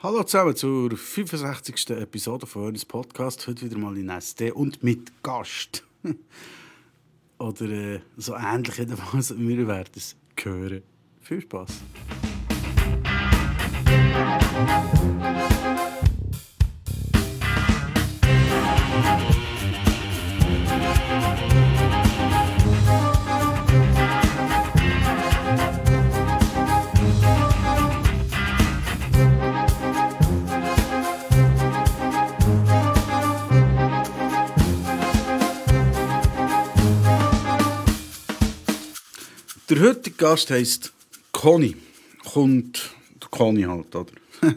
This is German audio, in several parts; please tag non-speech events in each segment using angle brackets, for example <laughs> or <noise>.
Hallo zusammen zur 65. Episode von unserem Podcast. Heute wieder mal in SD und mit Gast. <laughs> Oder äh, so ähnlich jedenfalls. Wir werden es hören. Viel Spaß. Der heutige Gast heisst Conny. Kommt, der Conny halt, oder? <laughs>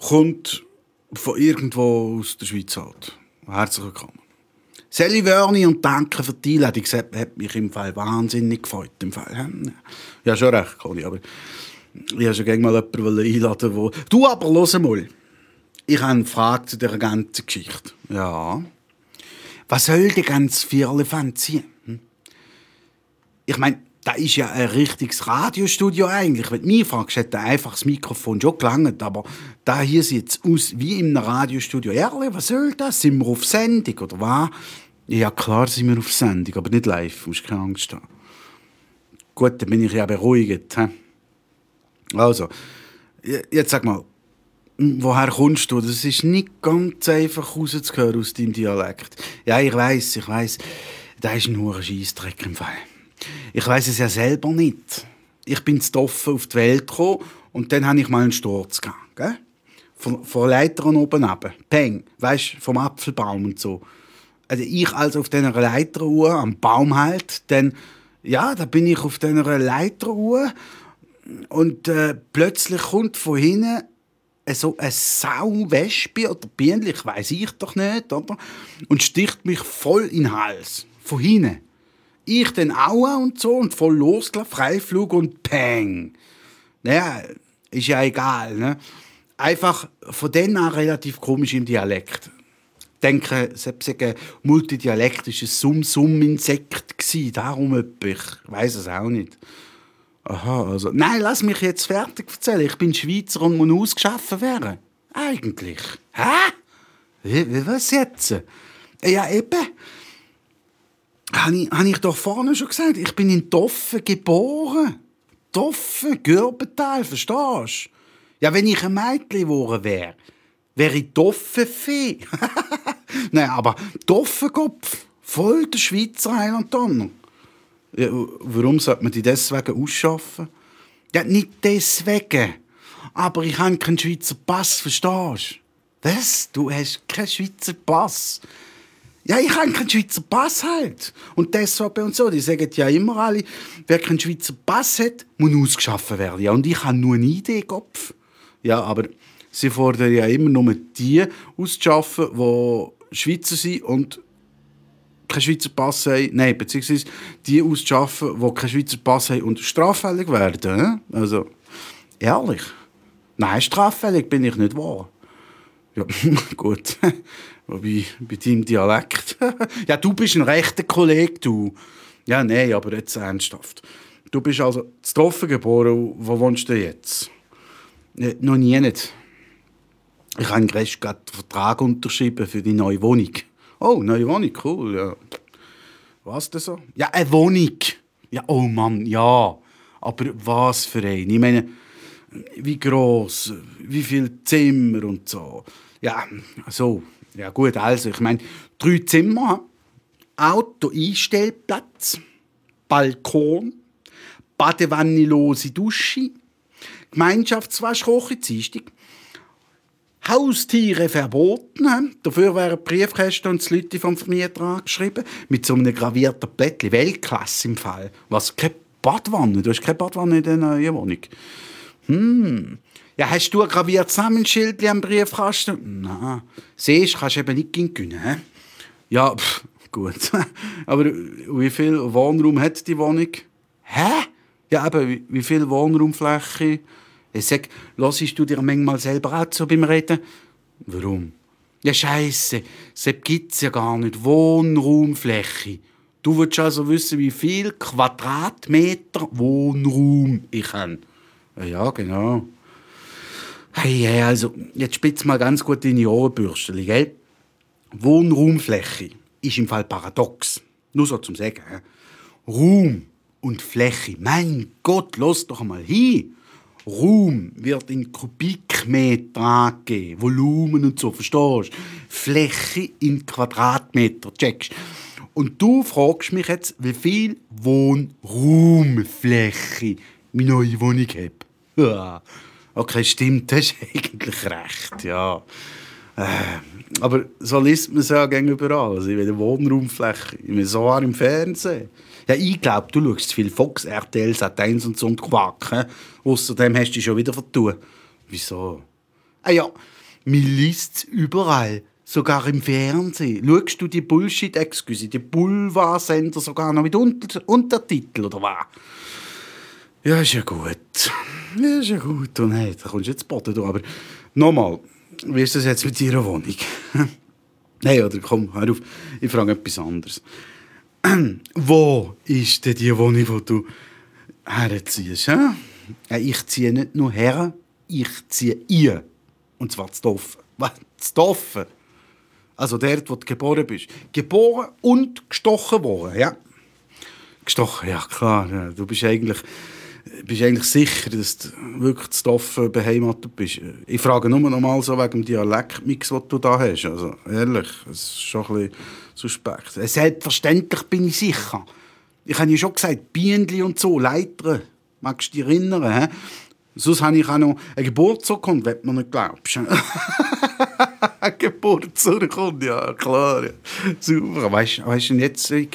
Kommt von irgendwo aus der Schweiz halt. Herzlich willkommen. Sally Wörni und danke für die Einladung. Das hat mich im Fall wahnsinnig gefreut. Im Fall. Ja, schon recht, Conny, aber ich wollte schon gerne mal jemanden einladen, wo... Du aber, los mal. Ich habe eine Frage zu dieser ganzen Geschichte. Ja. Was soll die ganze Vierlefanz sein? Hm? Ich meine, das ist ja ein richtiges Radiostudio eigentlich. Wenn du mich fragst, hätte einfach das Mikrofon schon gelangt. Aber da hier sieht es aus wie in einem Radiostudio. Ehrlich, was soll das? Sind wir auf Sendung oder was? Ja, klar sind wir auf Sendung, aber nicht live. Du musst keine Angst haben. Gut, dann bin ich ja beruhigt. He? Also, jetzt sag mal, woher kommst du? Das ist nicht ganz einfach rauszuhören aus deinem Dialekt. Ja, ich weiß, ich weiß. Da ist nur ein Scheissdreck im Fall. Ich weiß es ja selber nicht. Ich bin zu offen auf die Welt gekommen und dann habe ich mal einen Sturz gehabt. Von, von Leitern oben ab. Peng. Weißt vom Apfelbaum und so. Also ich also auf dieser Leiteruhr am Baum halt, dann, ja, da bin ich auf dieser Leiteruhr und äh, plötzlich kommt von hinten so eine Sauwespe oder Bienenlich, weiß ich doch nicht, oder? Und sticht mich voll in den Hals. Von hinten. Ich den Aua und so und voll losgelaufen, Freiflug und Peng. Naja, ist ja egal, ne? Einfach von denen an relativ komisch im Dialekt. Denke, war ein multidialektisches Summ-Summ-Insekt. Darum etwa. Ich weiß es auch nicht. Aha, also. Nein, lass mich jetzt fertig erzählen. Ich bin Schweizer und muss ausgeschaffen werden. Eigentlich. Hä? Wie, was jetzt? Ja, eben. Habe ich, habe ich doch vorne schon gesagt, ich bin in Toffen geboren. Toffen, Gürbental, verstehst du? Ja, wenn ich ein Mädchen geworden wäre, wäre ich Toffenfee. <laughs> Nein, aber Toffenkopf, voll der Schweizer Heiland Donner. Ja, warum sollte man die deswegen ausschaffen? Ja, nicht deswegen. Aber ich habe keinen Schweizer Pass, verstehst du? Was? Du hast keinen Schweizer Pass? Ja, ich habe keinen Schweizer Pass halt. Und deshalb und so, die sagen ja immer alle, wer keinen Schweizer Pass hat, muss ausgeschaffen werden. Ja, und ich habe nur eine Idee, Kopf. Ja, aber sie fordern ja immer nur die auszuschaffen, die Schweizer sind und keinen Schweizer Pass haben. Nein, beziehungsweise die auszuschaffen, die keinen Schweizer Pass haben und straffällig werden. Also, ehrlich. Nein, straffällig bin ich nicht wahr. Ja, <laughs> gut. Wobei, bei deinem Dialekt. <laughs> ja, du bist ein rechter Kollege, du. Ja, nein, aber jetzt ernsthaft. Du bist also zu Toffen geboren. Wo wohnst du jetzt? Ja, noch nie nicht. Ich habe gerade einen Vertrag unterschrieben für die neue Wohnung. Oh, neue Wohnung, cool, ja. Was denn so? Ja, eine Wohnung. Ja, oh Mann, ja. Aber was für eine? Ich meine, wie groß, wie viele Zimmer und so. Ja, so. Ja gut, also ich meine, drei Zimmer, Auto-Einstellplatz, Balkon, badewannelose Dusche, Gemeinschaftswaschkoche, Dienstag, Haustiere verboten. Dafür wären Briefkästen und die Leute vom Vermieter angeschrieben. Mit so einem gravierten Blättchen. Weltklasse im Fall. Was? Keine Badwanne? Du hast keine Badwanne in der neuen Wohnung. Hm. Ja, hast du ein graviertes Namensschild am Briefkasten? Nein. Siehst, kannst du eben nicht gewinnen. Ja, pff, gut. <laughs> Aber wie viel Wohnraum hat die Wohnung? Hä? Ja, eben, wie viel Wohnraumfläche? Ich sag, hörst du dir manchmal selber auch so beim Reden? Warum? Ja, Scheiße, das gibt's ja gar nicht. Wohnraumfläche. Du willst also wissen, wie viel Quadratmeter Wohnraum ich habe. Ja, genau. Hey, hey, also, jetzt spitz mal ganz gut deine Ohrenbürstchen, gell? Wohnraumfläche ist im Fall paradox. Nur so zum Sagen. He? Raum und Fläche, mein Gott, los doch mal hin. Raum wird in Kubikmeter angegeben, Volumen und so, verstehst du? Fläche in Quadratmeter, checkst Und du fragst mich jetzt, wie viel Wohnraumfläche meine neue Wohnung hat. Okay, stimmt, das ist <laughs> eigentlich recht, ja. Äh, aber so liest man es ja überall. Also, will Wohnraumfläche, ich bin so im Fernsehen. Ja, ich glaube, du schaust viel Fox, RTL, Sat1 und so und Quack. Außerdem hast du dich schon wieder vertun. Wieso? Ah ja, man liest es überall. Sogar im Fernsehen. Schaust du die Bullshit-Excuse, die Boulevard-Sender sogar noch mit Unter Untertitel oder was? Ja, ist ja gut. Ja, ist ja gut. Und hey, da kommst du jetzt Boden durch. Aber nochmal, wie ist das jetzt mit deiner Wohnung? <laughs> Nein, oder komm, hör auf. Ich frage etwas anderes. <clears throat> Wo ist denn die Wohnung, die du herziehst? Ja, ich ziehe nicht nur her, ich ziehe ihr. Und zwar zu Doffen. Was? Zu Doffen? Also dort, wo du geboren bist. Geboren und gestochen worden, ja. Gestochen, ja klar. Ja. Du bist eigentlich, bist eigentlich sicher, dass du wirklich zu Doffen beheimatet bist. Ich frage nur noch mal so wegen dem Dialektmix, den du da hast. Also ehrlich, es ist schon ein bisschen suspekt. Selbstverständlich bin ich sicher. Ich habe ja schon gesagt, Bienen und so, Leiter. Magst du dich erinnern? He? Sonst habe ich auch noch eine Geburtsurkunde, wenn du mir nicht glaubst. <laughs> eine Geburtsurkunde, ja, klar. Ja. Super. Weißt du weißt jetzt hä?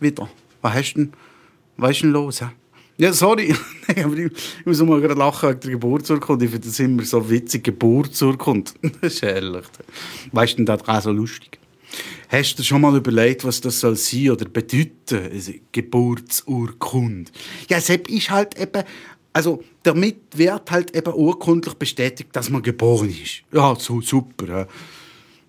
wieder? Was hast du denn, was ist denn los? He? Ja, sorry. <laughs> ich muss mal gerade lachen wegen der Geburtsurkunde. Ich finde das immer so witzig, Geburtsurkunde. <laughs> das ist herrlich. Weißt du, das auch so lustig? Hast du dir schon mal überlegt, was das soll sein oder bedeuten, also Geburtsurkunde? Ja, es ist halt eben, also damit wird halt eben urkundlich bestätigt, dass man geboren ist. Ja, so super. Ja.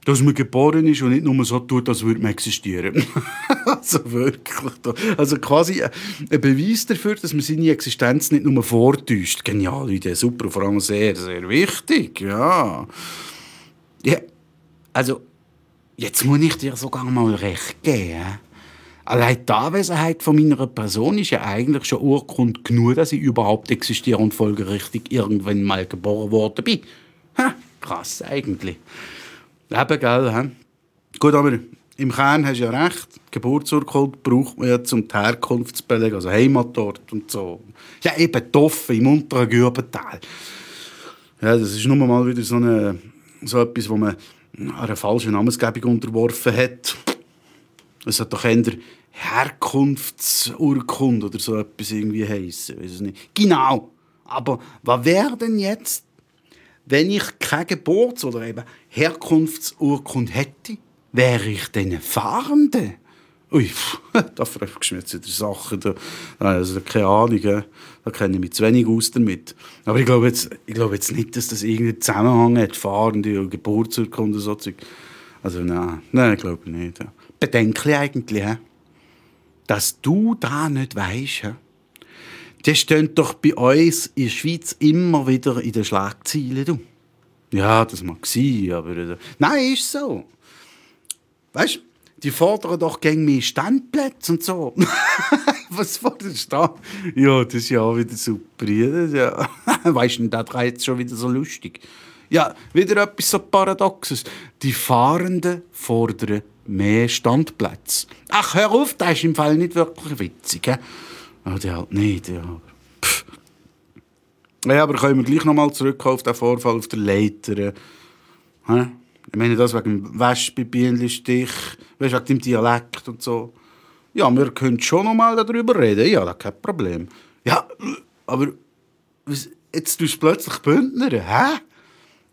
Dass man geboren ist und nicht nur so tut, als würde man existieren. <laughs> also wirklich. Also quasi ein Beweis dafür, dass man seine Existenz nicht nur vortäuscht. Geniale Idee, super, vor allem sehr, sehr wichtig. Ja. ja. Also, Jetzt muss ich dir sogar mal recht geben. Allein die Anwesenheit von meiner Person ist ja eigentlich schon Urgrund genug, dass ich überhaupt existiere und folgerichtig irgendwann mal geboren worden bin. Ha, krass eigentlich. Eben, gell? He? Gut, aber im Kern hast du ja recht. Geburtsurkunde braucht man ja zum Herkunft zu belegen, also Heimatort und so. Ja, eben Toffe im unteren Gürbental. Ja, das ist nur mal wieder so, eine, so etwas, wo man einer falschen Namensgebung unterworfen hat. Es hat doch eher Herkunftsurkunde oder so etwas irgendwie heissen. Weiß es nicht. Genau. Aber was wäre denn jetzt, wenn ich keine Geburts- oder eben Herkunftsurkunde hätte? Wäre ich denn Fahrende? Ui, <laughs> da fragst du mich jetzt wieder Sachen. Da, also, keine Ahnung, da kenne ich mich zu wenig aus damit. Aber ich glaube jetzt, ich glaube jetzt nicht, dass das irgendeinen Zusammenhang hat, Fahrende oder Geburtsurkunde so Also nein, nein, ich glaube nicht. Ja. Bedenklich eigentlich, dass du da nicht weißt. Das steht doch bei uns in der Schweiz immer wieder in den Schlagzeilen. Du. Ja, das mag sein, aber... Äh, nein, ist so. Weißt du, die fordern doch gegen mich Standplätze und so. <laughs> Was forderst du da? Ja, das ist ja auch wieder super. Ja. <laughs> weißt du, das jetzt schon wieder so lustig. Ja, wieder etwas so Paradoxes. Die Fahrenden fordern mehr Standplätze. Ach, hör auf, das ist im Fall nicht wirklich witzig. He? Oh, die halt nicht, ja. Ja, aber können wir gleich nochmal zurückkommen auf den Vorfall auf der Leiter. He? Ich meine das wegen dem Wespenbienenstich, wegen dem Dialekt und so. Ja, wir können schon noch mal darüber reden. Ja, ist kein Problem. Ja, aber jetzt tust du plötzlich Bündner, hä?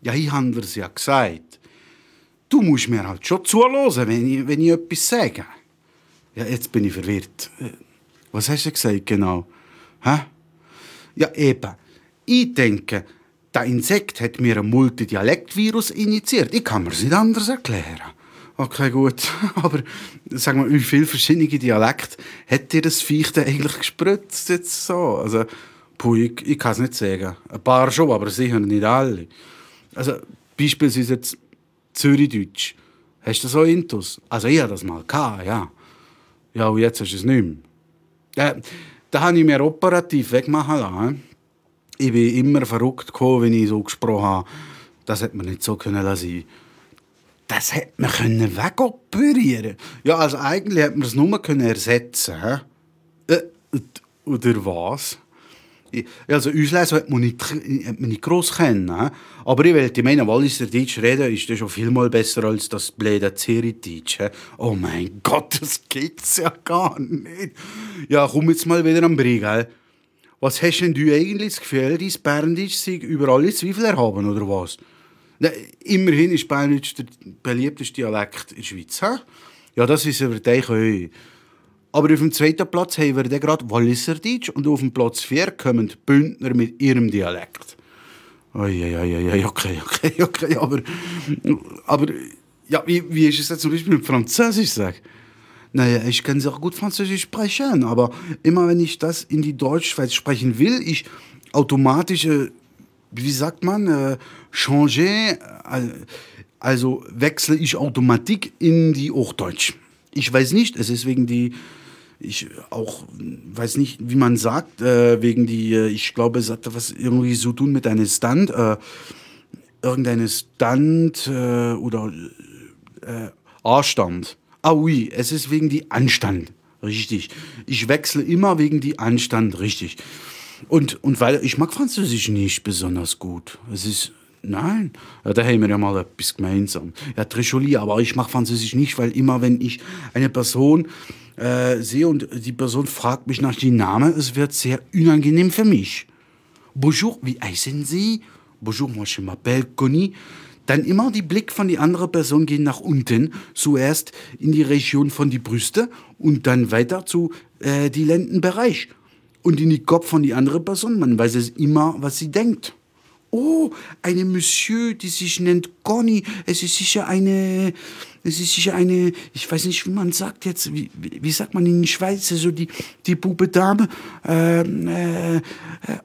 Ja, ich habe dir ja gesagt. Du musst mir halt schon zuhören, wenn ich, wenn ich etwas sage. Ja, jetzt bin ich verwirrt. Was hast du gesagt genau? Hä? Ja, eben. Ich denke, der Insekt hat mir ein Multidialektvirus injiziert. Ich kann mir es nicht anders erklären. Okay, gut. <laughs> Aber sag mal, wie viele verschiedene Dialekte hat dir das Viech denn eigentlich gespritzt? Jetzt so? Also, Puh, ich, ich kann es nicht sagen. Ein paar schon, aber sicher nicht alle. Also, beispielsweise jetzt Zürichdeutsch. Hast du so Intus? Also, ich hatte das mal, gehabt, ja. Ja, und jetzt hast du es nicht mehr. Äh, da habe ich mir operativ wegmachen lassen. Ich bin immer verrückt gekommen, wenn ich so gesprochen habe. Das hätte man nicht so können lassen. Das hätte man können wegoperieren Ja, also eigentlich hätte man es nur können ersetzen können. Äh, oder was? Also Auslesen hat man nicht, nicht gross kennen. Aber ich wollte meinen, Walliser Deutsch reden ist das schon viel mal besser als das blöde Zürich-Deutsch. Oh mein Gott, das gibt's ja gar nicht. Ja, komm jetzt mal wieder am Brie, gell? Was hast denn du eigentlich das Gefühl, dein Berndeutsch sei über alle Zweifel erhaben, oder was? Na, immerhin ist Berndeutsch der beliebteste Dialekt in der Schweiz. He? Ja, das ist über dich. Aber auf dem zweiten Platz haben wir dann gerade Walliser Deutsch und auf dem Platz 4 kommen die Bündner mit ihrem Dialekt. Uiuiui, okay, okay, <laughs> okay, aber, aber ja, wie, wie ist es jetzt zum Beispiel mit Französisch sag? Naja, ich kann sehr gut Französisch sprechen, aber immer wenn ich das in die Deutschschweiz sprechen will, ich automatisch, äh, wie sagt man, äh, changer, äh, also wechsle ich automatisch in die Hochdeutsch. Ich weiß nicht, es ist wegen die ich auch weiß nicht, wie man sagt, äh, wegen die, äh, ich glaube, es hat was irgendwie so tun mit einem Stand, äh, irgendeinem Stand äh, oder äh, Anstand. Ah oui, es ist wegen die Anstand, richtig. Ich wechsle immer wegen die Anstand, richtig. Und, und weil ich mag Französisch nicht besonders gut. Es ist Nein, ja, da haben wir ja mal etwas gemeinsam. Ja, Tricholi, aber ich mache Französisch nicht, weil immer, wenn ich eine Person äh, sehe und die Person fragt mich nach dem Namen, es wird sehr unangenehm für mich. Bonjour, wie heißen Sie? Bonjour, moi je m'appelle Conny. Dann immer die Blick von die andere Person gehen nach unten, zuerst in die Region von die Brüste und dann weiter zu äh, die Lendenbereich und in die Kopf von die andere Person. Man weiß es immer, was sie denkt. Oh, eine Monsieur, die sich nennt Conny. Es ist sicher eine, es ist sicher eine, ich weiß nicht, wie man sagt jetzt, wie, wie sagt man in der Schweiz, so die, die Bube Dame. Ähm, äh,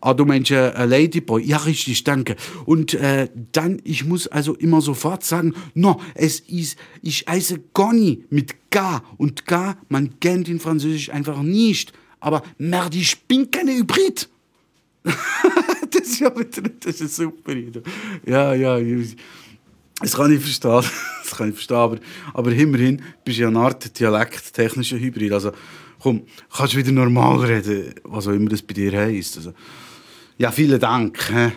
ah, du meinst äh, Ladyboy. Ja, richtig, danke. Und äh, dann, ich muss also immer sofort sagen, no, es ist, ich heiße Conny mit K. Und K, man kennt in Französisch einfach nicht. Aber merde, ich bin keine Hybrid. <laughs> das ist ja wieder, das ist super. Ja, ja, das kann ich verstehen. <laughs> Das kann ich verstehen. Aber, aber immerhin bist du ja eine Art dialekttechnischer Hybrid. Also, komm, kannst du wieder normal reden, was auch immer das bei dir heisst. Also, ja, vielen Dank. In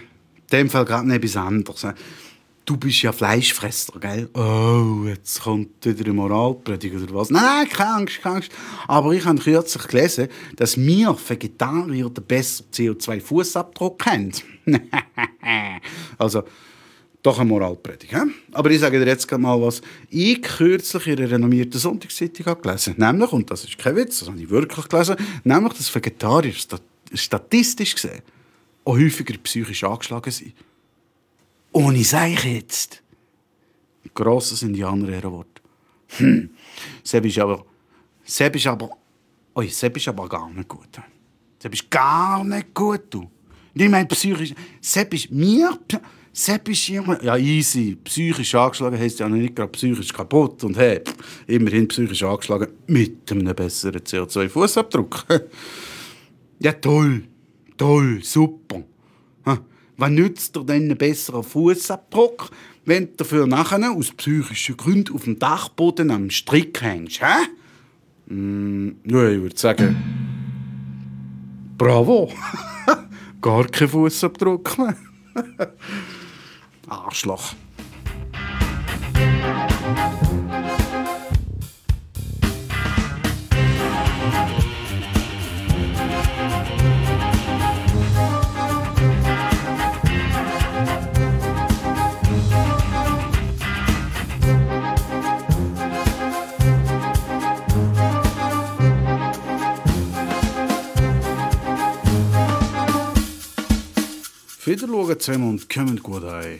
dem Fall gerade nicht etwas anderes du bist ja Fleischfresser, gell? Oh, jetzt kommt wieder eine Moralpredigt oder was? Nein, keine Angst, keine Angst. Aber ich habe kürzlich gelesen, dass wir Vegetarier den besseren CO2-Fußabdruck haben. <laughs> also, doch eine Moralpredigt. He? Aber ich sage dir jetzt mal was. Ich kürzlich in einer renommierten Sonntagszeitung habe gelesen. Nämlich, und das ist kein Witz, das habe ich wirklich gelesen, nämlich, dass Vegetarier statistisch gesehen auch häufiger psychisch angeschlagen sind. Ohne Seich jetzt. Grosses Indianer-Ehrenwort. Hm. Seb ist aber. Seb ist aber. Oi, Seb ist aber gar nicht gut. Seb ist gar nicht gut, du. Nicht mein psychisch. Seb ist mir. Sepp ist immer, ja easy, psychisch angeschlagen heisst ja nicht gerade psychisch kaputt und hey, immerhin psychisch angeschlagen mit einem besseren CO2-Fußabdruck. <laughs> ja toll, toll, super. Was nützt dir denn ein besserer Fußabdruck, wenn du dafür nachher aus psychischen Gründen auf dem Dachboden am Strick hängst? Hä? Mm, ja, ich würde sagen, bravo. <laughs> Gar kein Fußabdruck mehr. Arschloch. Wieder schauen zusammen und kommen gut ein.